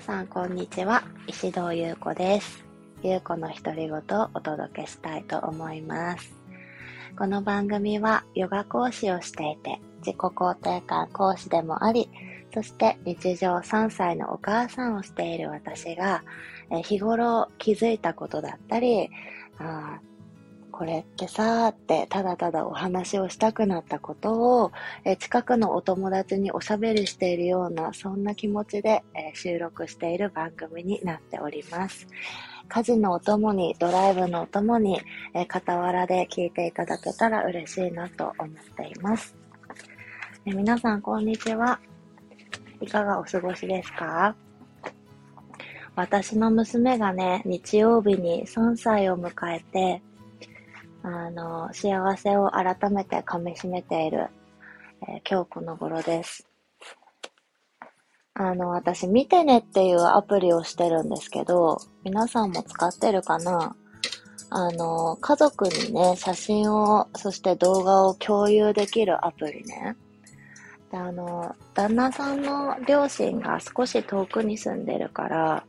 皆さんこんにちは。石堂優子です。優子の独り言をお届けしたいと思います。この番組はヨガ講師をしていて自己肯定感講師でもありそして日常3歳のお母さんをしている私が日頃気づいたことだったりあこれってさーってただただお話をしたくなったことを、え近くのお友達におしゃべりしているようなそんな気持ちで、え収録している番組になっております。家事のお供にドライブのお供に、え傍らで聞いていただけたら嬉しいなと思っています。え皆さんこんにちは。いかがお過ごしですか？私の娘がね、日曜日に3歳を迎えて、あの、幸せを改めて噛み締めている、えー、今日この頃です。あの、私、見てねっていうアプリをしてるんですけど、皆さんも使ってるかな？あの、家族にね、写真を、そして動画を共有できるアプリね。で、あの、旦那さんの両親が少し遠くに住んでるから、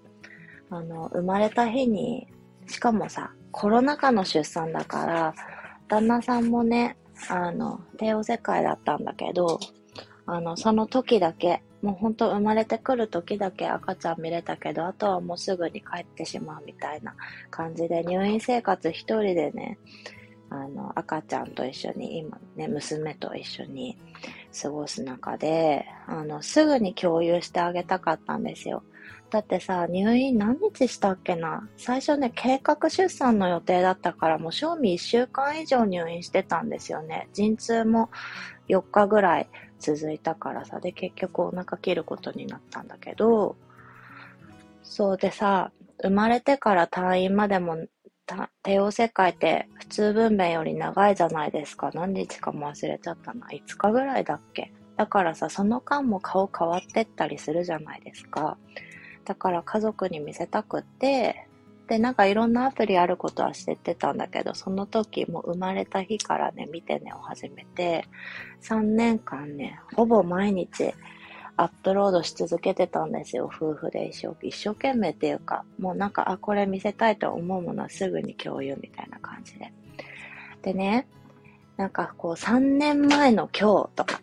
あの、生まれた日に、しかもさ、コロナ禍の出産だから、旦那さんもね、あの、帝王世界だったんだけど、あの、その時だけ、もうほんと生まれてくる時だけ赤ちゃん見れたけど、あとはもうすぐに帰ってしまうみたいな感じで、入院生活一人でね、あの、赤ちゃんと一緒に、今ね、娘と一緒に過ごす中で、あの、すぐに共有してあげたかったんですよ。だってさ、入院何日したっけな？最初ね、計画出産の予定だったから、もう賞味1週間以上入院してたんですよね。陣痛も4日ぐらい続いたからさ、で、結局お腹切ることになったんだけど、そうでさ、生まれてから退院までも、帝王切開って普通分娩より長いじゃないですか。何日かも忘れちゃったな。5日ぐらいだっけ？だからさ、その間も顔変わってったりするじゃないですか。だから家族に見せたくて、で、なんかいろんなアプリあることは知ってたんだけど、その時も生まれた日からね、見てねを始めて、3年間ね、ほぼ毎日アップロードし続けてたんですよ、夫婦で一生一生懸命っていうか、もうなんか、あ、これ見せたいと思うものはすぐに共有みたいな感じで。でね、なんかこう3年前の今日とか、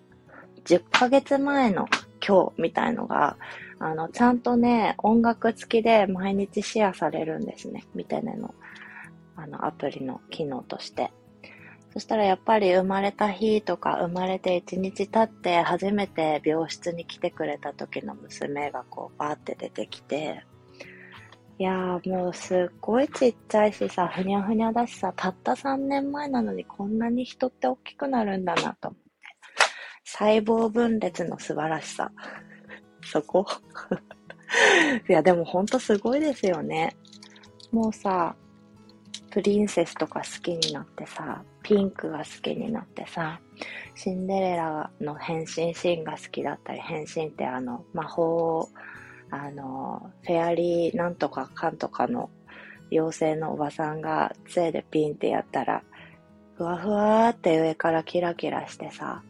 10ヶ月前の今日みたいのが、あの、ちゃんとね、音楽付きで毎日シェアされるんですね。見てねの、あの、アプリの機能として。そしたらやっぱり生まれた日とか生まれて1日経って初めて病室に来てくれた時の娘がこうバーって出てきて、いやーもうすっごいちっちゃいしさ、ふにゃふにゃだしさ、たった3年前なのにこんなに人って大きくなるんだなと思って。細胞分裂の素晴らしさ。そこ？いや、でもほんとすごいですよね。もうさ、プリンセスとか好きになってさ、ピンクが好きになってさ、シンデレラの変身シーンが好きだったり、変身ってあの、魔法、あの、フェアリーなんとかかんとかの妖精のおばさんが杖でピンってやったら、ふわふわーって上からキラキラしてさ、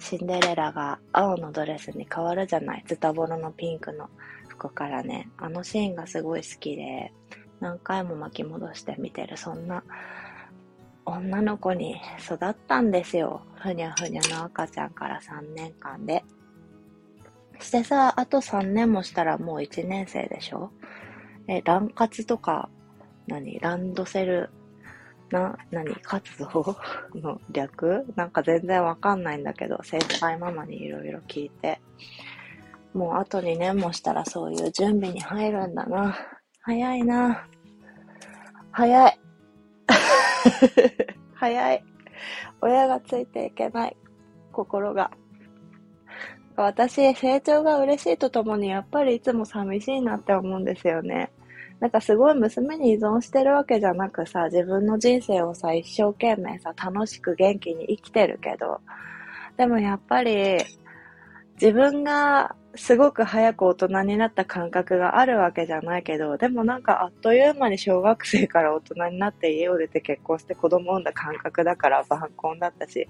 シンデレラが青のドレスに変わるじゃない？ズタボロのピンクの服からね。あのシーンがすごい好きで、何回も巻き戻して見てる、そんな女の子に育ったんですよ。ふにゃふにゃの赤ちゃんから3年間で。してさ、あと3年もしたらもう1年生でしょ？え、卵活とか、何？ランドセルな、何？活動の略？なんか全然わかんないんだけど、先輩ママにいろいろ聞いて。もうあと2年もしたらそういう準備に入るんだな。早いな。早い。早い。親がついていけない。心が。私、成長が嬉しいとともに、やっぱりいつも寂しいなって思うんですよね。なんかすごい娘に依存してるわけじゃなくさ、自分の人生をさ、一生懸命さ、楽しく元気に生きてるけど、でもやっぱり、自分がすごく早く大人になった感覚があるわけじゃないけど、でもなんかあっという間に小学生から大人になって家を出て結婚して子供産んだ感覚だから晩婚だったし、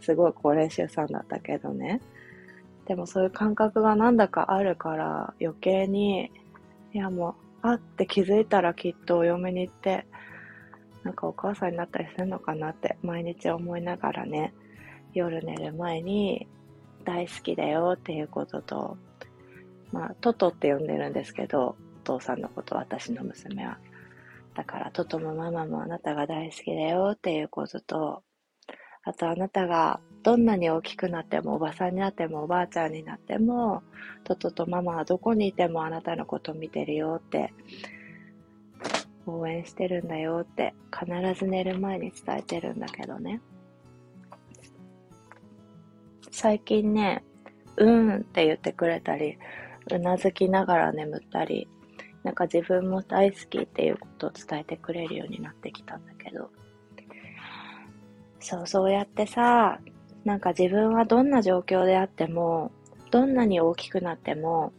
すごい高齢出産だったけどね。でもそういう感覚がなんだかあるから余計にいやもう、あって気づいたらきっとお嫁に行って、なんかお母さんになったりするのかなって毎日思いながらね、夜寝る前に大好きだよっていうことと、まあ、トトって呼んでるんですけど、お父さんのこと、私の娘は。だから、トトもママもあなたが大好きだよっていうことと、あとあなたがどんなに大きくなってもおばさんになってもおばあちゃんになってもトトとママはどこにいてもあなたのこと見てるよって応援してるんだよって必ず寝る前に伝えてるんだけどね。最近ねうんって言ってくれたりうなずきながら眠ったりなんか自分も大好きっていうことを伝えてくれるようになってきたんだけど。そう、そうやってさ、なんか自分はどんな状況であっても、どんなに大きくなっても、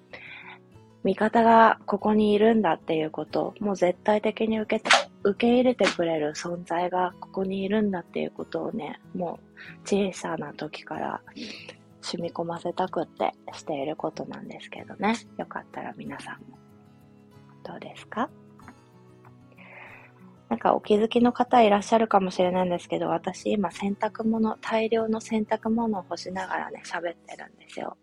味方がここにいるんだっていうこと、もう絶対的に受け受け入れてくれる存在がここにいるんだっていうことをね、もう小さな時から染み込ませたくってしていることなんですけどね。よかったら皆さんもどうですか？なんかお気づきの方いらっしゃるかもしれないんですけど、私今洗濯物、大量の洗濯物を干しながらね、喋ってるんですよ。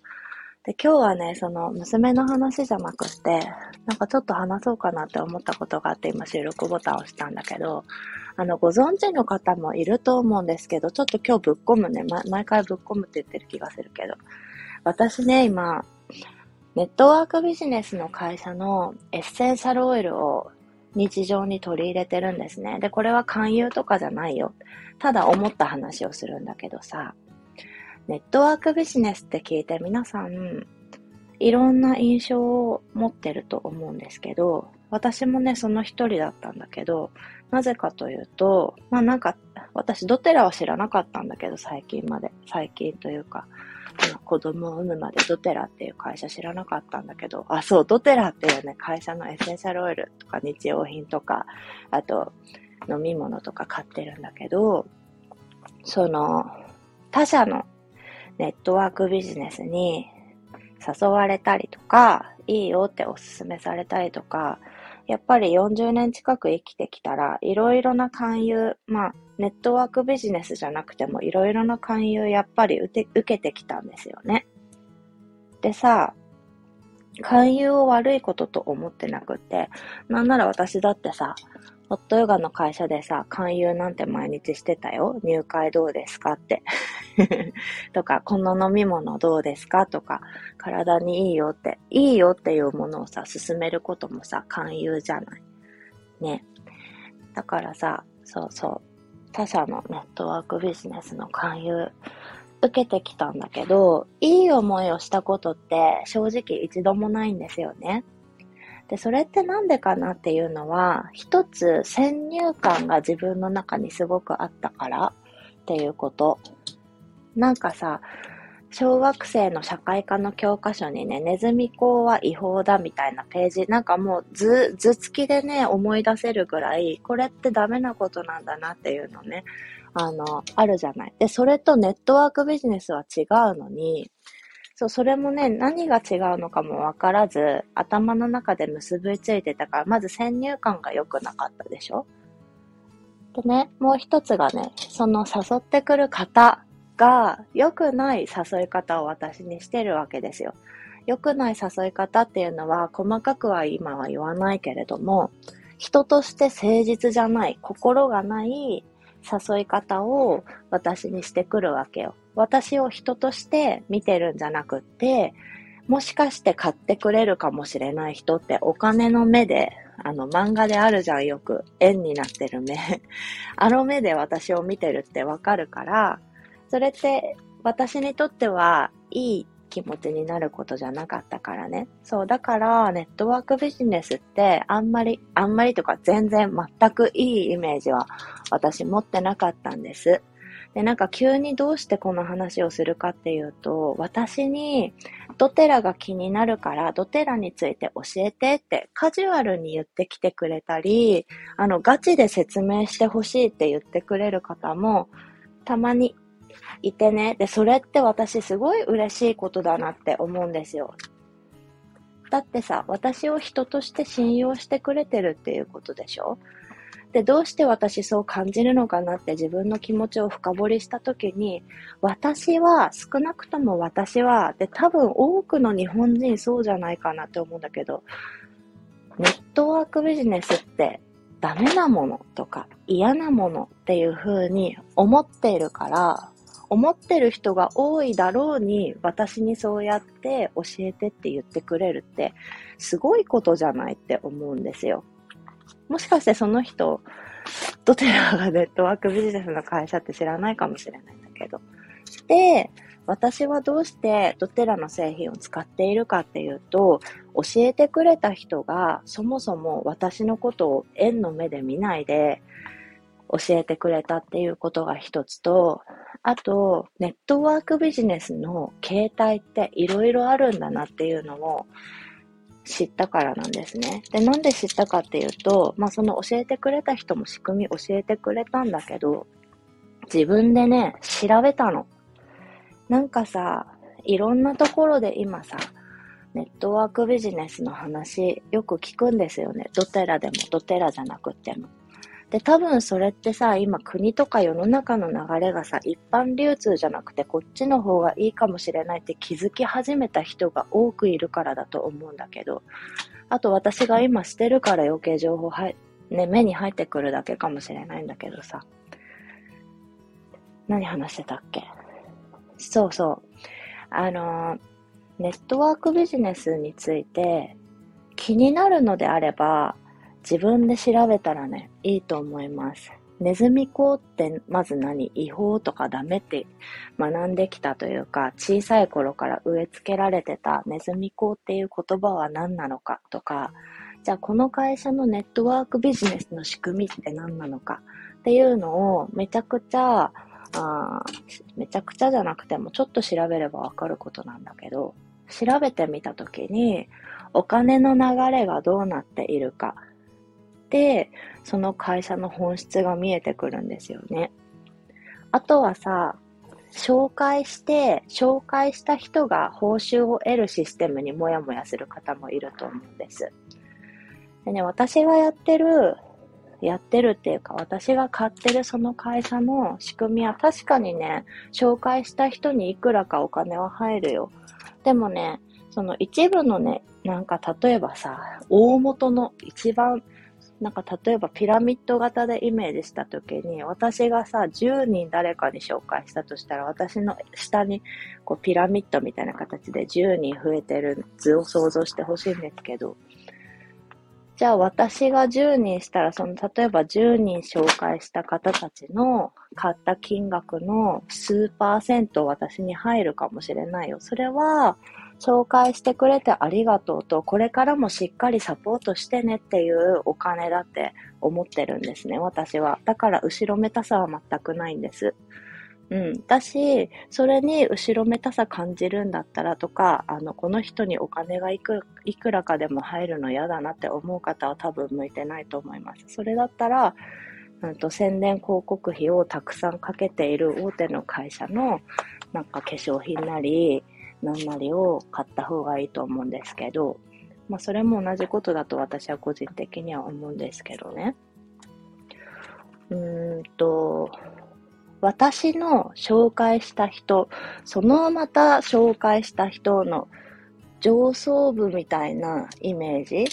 で、今日はね、その娘の話じゃなくて、なんかちょっと話そうかなって思ったことがあって今収録ボタンを押したんだけど、あの、ご存知の方もいると思うんですけど、ちょっと今日ぶっ込むね、ま、毎回ぶっ込むって言ってる気がするけど、私ね、今、ネットワークビジネスの会社のエッセンシャルオイルを日常に取り入れてるんですね。で、これは勧誘とかじゃないよ。ただ思った話をするんだけどさ、ネットワークビジネスって聞いて皆さん、いろんな印象を持ってると思うんですけど、私もね、その一人だったんだけど、なぜかというと、まあなんか、私ドテラは知らなかったんだけど、最近まで。最近というか、子供を産むまでドテラっていう会社知らなかったんだけど、あ、そう、ドテラっていうね、会社のエッセンシャルオイルとか日用品とか、あと飲み物とか買ってるんだけど、その、他社のネットワークビジネスに誘われたりとか、いいよっておすすめされたりとか、やっぱり40年近く生きてきたら、いろいろな勧誘、まあ、ネットワークビジネスじゃなくても、いろいろな勧誘やっぱり受けてきたんですよね。でさ、勧誘を悪いことと思ってなくて、なんなら私だってさ、ホットヨガの会社でさ、勧誘なんて毎日してたよ。入会どうですかって。とか、この飲み物どうですか？とか、体にいいよって、いいよっていうものをさ、進めることもさ、勧誘じゃない。ね。だからさ、そうそう。他社のネットワークビジネスの勧誘、受けてきたんだけど、いい思いをしたことって正直一度もないんですよね。で、それってなんでかなっていうのは、一つ先入観が自分の中にすごくあったからっていうこと。なんかさ、小学生の社会科の教科書にね、ネズミ講は違法だみたいなページ、なんかもう図、図付きでね、思い出せるぐらい、これってダメなことなんだなっていうのね、あの、あるじゃない。で、それとネットワークビジネスは違うのに、そう、それもね、何が違うのかもわからず、頭の中で結びついてたから、まず先入観が良くなかったでしょでね、もう一つがね、その誘ってくる方が良くない誘い方を私にしてるわけですよ。良くない誘い方っていうのは、細かくは今は言わないけれども、人として誠実じゃない、心がない誘い方を私にしてくるわけよ。私を人として見てるんじゃなくって、もしかして買ってくれるかもしれない人ってお金の目で、あの漫画であるじゃんよく、円になってる目。あの目で私を見てるってわかるから、それって私にとってはいい気持ちになることじゃなかったからね。そう、だからネットワークビジネスってあんまり、あんまりとか全然全くいいイメージは私持ってなかったんです。で、なんか急にどうしてこの話をするかっていうと、私にドテラが気になるからドテラについて教えてってカジュアルに言ってきてくれたり、あのガチで説明してほしいって言ってくれる方もたまにいてね。で、それって私すごい嬉しいことだなって思うんですよ。だってさ、私を人として信用してくれてるっていうことでしょ？で、どうして私そう感じるのかなって自分の気持ちを深掘りしたときに、私は、少なくとも私は、で、多分多くの日本人そうじゃないかなって思うんだけど、ネットワークビジネスってダメなものとか嫌なものっていう風に思っているから、思ってる人が多いだろうに私にそうやって教えてって言ってくれるってすごいことじゃないって思うんですよ。もしかしてその人、ドテラがネットワークビジネスの会社って知らないかもしれないんだけど。で、私はどうしてドテラの製品を使っているかっていうと、教えてくれた人がそもそも私のことを縁の目で見ないで教えてくれたっていうことが一つと、あと、ネットワークビジネスの形態っていろいろあるんだなっていうのを知ったからなんですね。で、なんで知ったかっていうと、まあその教えてくれた人も仕組み教えてくれたんだけど、自分でね、調べたの。なんかさ、いろんなところで今さ、ネットワークビジネスの話よく聞くんですよね。ドテラでもドテラじゃなくても。で、多分それってさ、今国とか世の中の流れがさ、一般流通じゃなくてこっちの方がいいかもしれないって気づき始めた人が多くいるからだと思うんだけど、あと私が今してるから余計情報はね、目に入ってくるだけかもしれないんだけどさ。何話してたっけ？そうそう。あの、ネットワークビジネスについて気になるのであれば、自分で調べたらね、いいと思います。ネズミ講ってまず何？違法とかダメって学んできたというか、小さい頃から植え付けられてたネズミ講っていう言葉は何なのかとか、じゃあこの会社のネットワークビジネスの仕組みって何なのかっていうのをめちゃくちゃ、あめちゃくちゃじゃなくてもちょっと調べればわかることなんだけど、調べてみたときにお金の流れがどうなっているかて、その会社の本質が見えてくるんですよね。あとはさ、紹介して、紹介した人が報酬を得るシステムにもやもやする方もいると思うんです。でね、私がやってる、やってるっていうか、私が買ってるその会社の仕組みは確かにね、紹介した人にいくらかお金は入るよ。でもね、その一部のね、なんか例えばさ、大元の一番なんか例えばピラミッド型でイメージしたときに、私がさ、10人誰かに紹介したとしたら、私の下にこうピラミッドみたいな形で10人増えてる図を想像してほしいんですけど、じゃあ私が10人したら、その例えば10人紹介した方たちの買った金額の数パーセント私に入るかもしれないよ。それは、紹介してくれてありがとうと、これからもしっかりサポートしてねっていうお金だって思ってるんですね、私は。だから後ろめたさは全くないんです。うん。だし、それに後ろめたさ感じるんだったらとか、あの、この人にお金がいくいくらかでも入るの嫌だなって思う方は多分向いてないと思います。それだったら、うんと、宣伝広告費をたくさんかけている大手の会社の、なんか化粧品なり、何なりを買った方がいいと思うんですけど、まあそれも同じことだと私は個人的には思うんですけどね。うーんと、私の紹介した人、そのまた紹介した人の上層部みたいなイメージ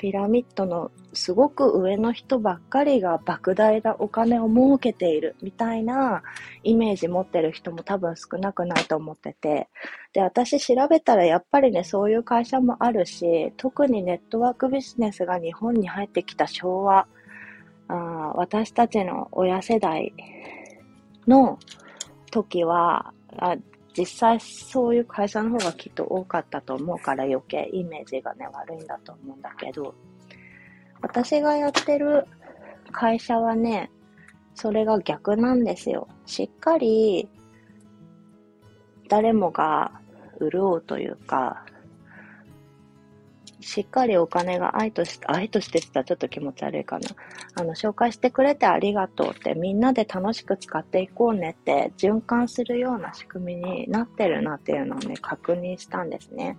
ピラミッドのすごく上の人ばっかりが莫大なお金を儲けているみたいなイメージ持ってる人も多分少なくないと思ってて。で、私調べたらやっぱりね、そういう会社もあるし、特にネットワークビジネスが日本に入ってきた昭和、あ私たちの親世代の時はあ、実際そういう会社の方がきっと多かったと思うから余計イメージがね、悪いんだと思うんだけど、私がやってる会社はね、それが逆なんですよ。しっかり誰もが潤うというか、しっかりお金が愛として、愛としてって言ったらちょっと気持ち悪いかな。あの、紹介してくれてありがとうってみんなで楽しく使っていこうねって循環するような仕組みになってるなっていうのをね、確認したんですね。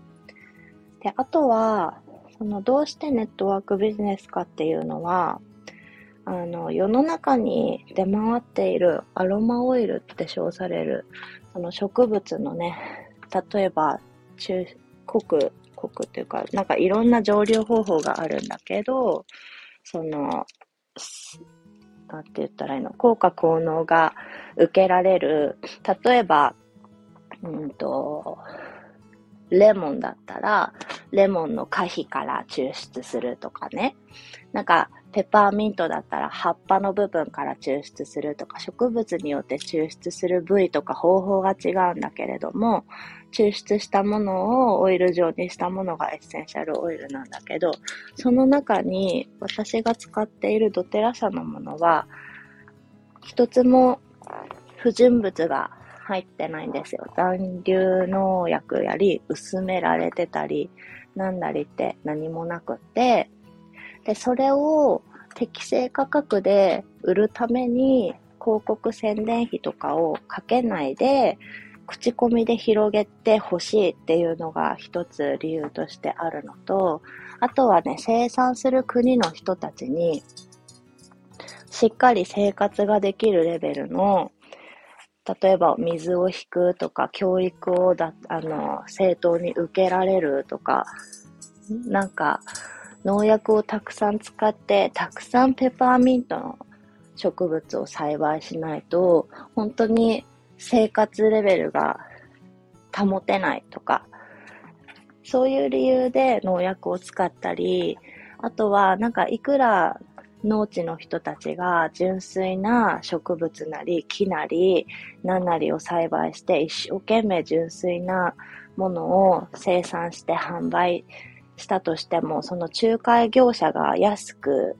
で、あとは、そのどうしてネットワークビジネスかっていうのは、あの、世の中に出回っているアロマオイルって称される、その植物のね、例えば、中、濃く、濃くっていうか、なんかいろんな蒸留方法があるんだけど、その、なんて言ったらいいの、効果効能が受けられる、例えば、うんと、レモンだったら、レモンの果皮から抽出するとかね。なんか、ペパーミントだったら葉っぱの部分から抽出するとか、植物によって抽出する部位とか方法が違うんだけれども、抽出したものをオイル状にしたものがエッセンシャルオイルなんだけど、その中に私が使っているドテラ社のものは、一つも不純物が入ってないんですよ。残留農薬やり、薄められてたり、なんだりって何もなくって、で、それを適正価格で売るために広告宣伝費とかをかけないで、口コミで広げてほしいっていうのが一つ理由としてあるのと、あとはね、生産する国の人たちに、しっかり生活ができるレベルの例えば水を引くとか、教育をだ、あの、正当に受けられるとか、なんか、農薬をたくさん使って、たくさんペパーミントの植物を栽培しないと、本当に生活レベルが保てないとか、そういう理由で農薬を使ったり、あとは、なんかいくら農地の人たちが純粋な植物なり木なり何なりを栽培して一生懸命純粋なものを生産して販売したとしてもその仲介業者が安く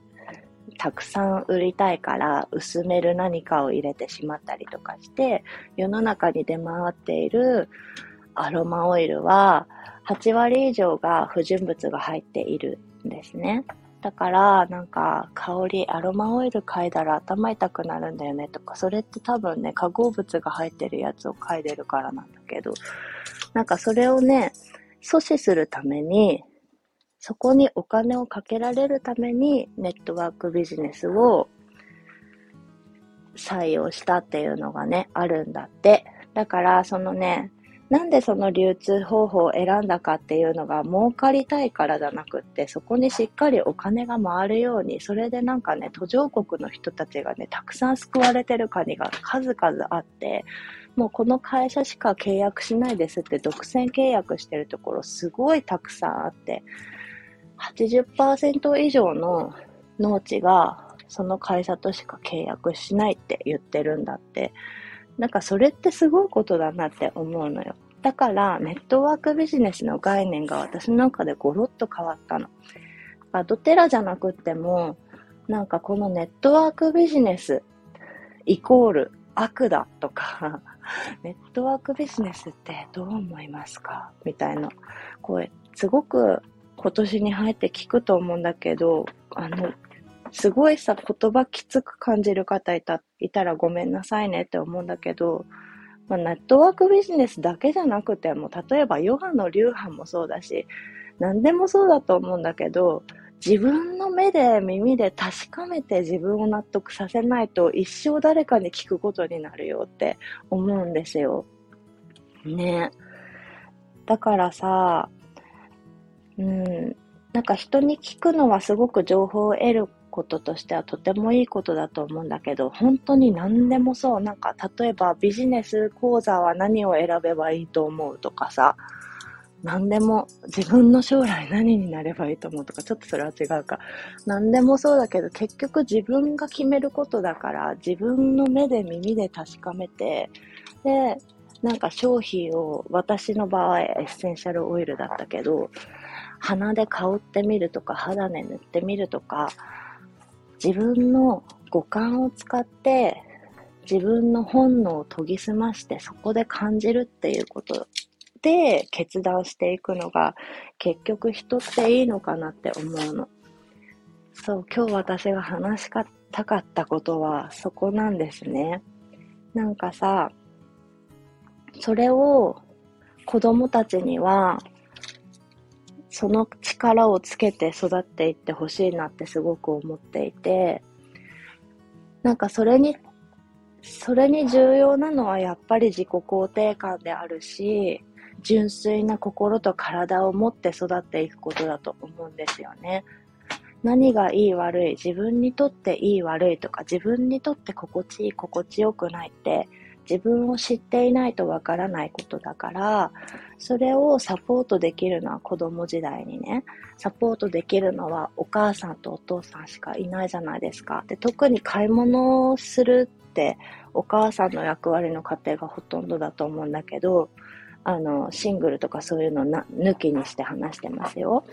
たくさん売りたいから薄める何かを入れてしまったりとかして世の中に出回っているアロマオイルは8割以上が不純物が入っているんですね。だから、なんか、香り、アロマオイル嗅いだら頭痛くなるんだよねとか、それって多分ね、化合物が入ってるやつを嗅いでるからなんだけど、なんかそれをね、阻止するために、そこにお金をかけられるために、ネットワークビジネスを採用したっていうのがね、あるんだって。だから、そのね、なんでその流通方法を選んだかっていうのが儲かりたいからじゃなくって、そこにしっかりお金が回るように、それでなんかね、途上国の人たちがね、たくさん救われてる国が数々あって、もうこの会社しか契約しないですって独占契約してるところすごいたくさんあって、80%以上の農地がその会社としか契約しないって言ってるんだって。なんかそれってすごいことだなって思うのよ。だからネットワークビジネスの概念が私の中でゴロッと変わったの。ドテラじゃなくっても、なんかこのネットワークビジネスイコール悪だとか、ネットワークビジネスってどう思いますか？みたいな。これ、すごく今年に入って聞くと思うんだけど、あの、すごいさ、言葉きつく感じる方いた、いたらごめんなさいねって思うんだけど、まあ、ネットワークビジネスだけじゃなくても、例えばヨガの流派もそうだし、何でもそうだと思うんだけど、自分の目で耳で確かめて自分を納得させないと一生誰かに聞くことになるよって思うんですよ。ね。だからさ、うん、なんか人に聞くのはすごく情報を得ることとしてはとてもいいことだと思うんだけど、本当に何でもそう。なんか、例えばビジネス講座は何を選べばいいと思うとかさ、何でも自分の将来何になればいいと思うとか、ちょっとそれは違うか。何でもそうだけど、結局自分が決めることだから、自分の目で耳で確かめて、で、なんか商品を、私の場合エッセンシャルオイルだったけど、鼻で香ってみるとか、肌で塗ってみるとか、自分の五感を使って自分の本能を研ぎ澄ましてそこで感じるっていうことで決断していくのが結局人っていいのかなって思うの。そう、今日私が話したかったことはそこなんですね。なんかさ、それを子供たちにはその力をつけて育っていってほしいなってすごく思っていて、なんかそれに、それに重要なのはやっぱり自己肯定感であるし、純粋な心と体を持って育っていくことだと思うんですよね。何がいい悪い、自分にとっていい悪いとか、自分にとって心地いい心地よくないって、自分を知っていないとわからないことだから、それをサポートできるのは子供時代にね、サポートできるのはお母さんとお父さんしかいないじゃないですか。で、特に買い物をするってお母さんの役割の家庭がほとんどだと思うんだけど、あの、シングルとかそういうのな抜きにして話してますよ。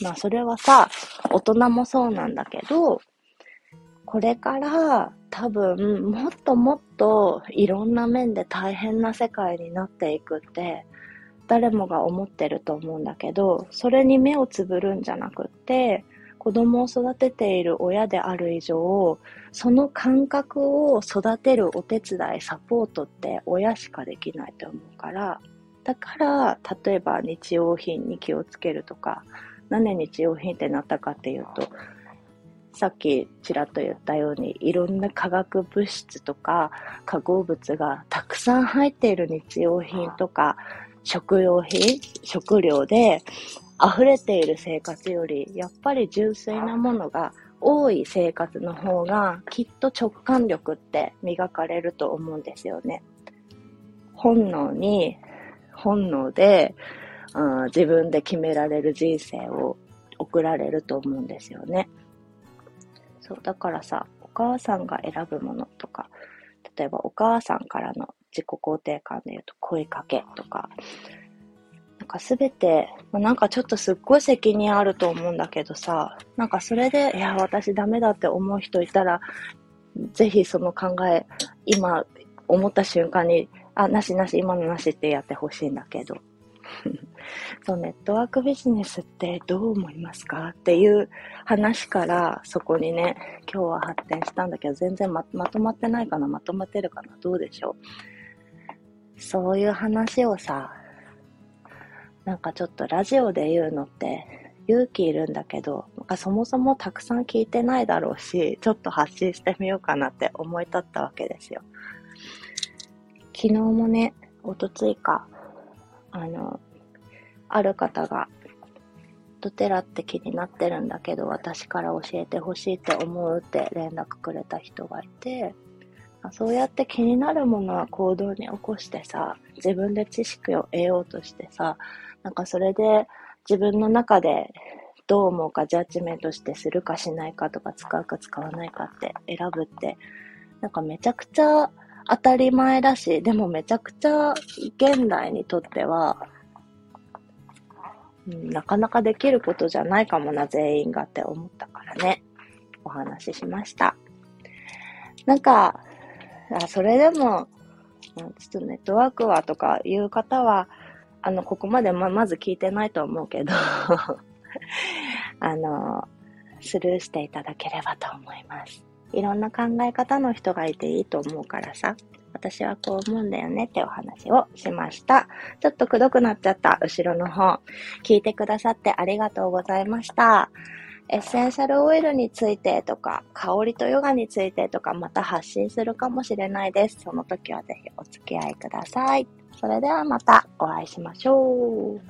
まあそれはさ、大人もそうなんだけど、これから多分もっともっといろんな面で大変な世界になっていくって誰もが思ってると思うんだけど、それに目をつぶるんじゃなくって、子供を育てている親である以上、その感覚を育てるお手伝い、サポートって親しかできないと思うから、だから、例えば日用品に気をつけるとか、何で日用品ってなったかっていうと、さっきちらっと言ったように、いろんな化学物質とか化合物がたくさん入っている日用品とか、食用品、食料で溢れている生活より、やっぱり純粋なものが多い生活の方が、きっと直感力って磨かれると思うんですよね。本能に、本能で、うん、自分で決められる人生を送られると思うんですよね。そう、だからさ、お母さんが選ぶものとか、例えばお母さんからの自己肯定感で言うと声かけとか、なんかすべて、ま、なんかちょっとすっごい責任あると思うんだけどさ、なんかそれで、いや、私ダメだって思う人いたら、ぜひその考え、今思った瞬間に、あ、なしなし、今のなしってやってほしいんだけど。そう、ネットワークビジネスってどう思いますか？っていう話からそこにね、今日は発展したんだけど、全然ままとまってないかな？まとまってるかな？どうでしょう？そういう話をさ、なんかちょっとラジオで言うのって勇気いるんだけど、なんかそもそもたくさん聞いてないだろうし、ちょっと発信してみようかなって思い立ったわけですよ。昨日もね、おとついか、あの、ある方が、ドテラって気になってるんだけど、私から教えてほしいって思うって連絡くれた人がいて、そうやって気になるものは行動に起こしてさ、自分で知識を得ようとしてさ、なんかそれで自分の中でどう思うかジャッジメントしてするかしないかとか使うか使わないかって選ぶって、なんかめちゃくちゃ当たり前だし、でもめちゃくちゃ現代にとってはうん、なかなかできることじゃないかもな、全員がって思ったからね、お話ししました。なんか、あそれでも、ちょっとネットワークはとかいう方は、あの、ここまでま、まず聞いてないと思うけど あの、スルーしていただければと思います。いろんな考え方の人がいていいと思うからさ。私はこう思うんだよねってお話をしました。ちょっとくどくなっちゃった後ろの方。聞いてくださってありがとうございました。エッセンシャルオイルについてとか、香りとヨガについてとか、また発信するかもしれないです。その時はぜひお付き合いください。それではまたお会いしましょう。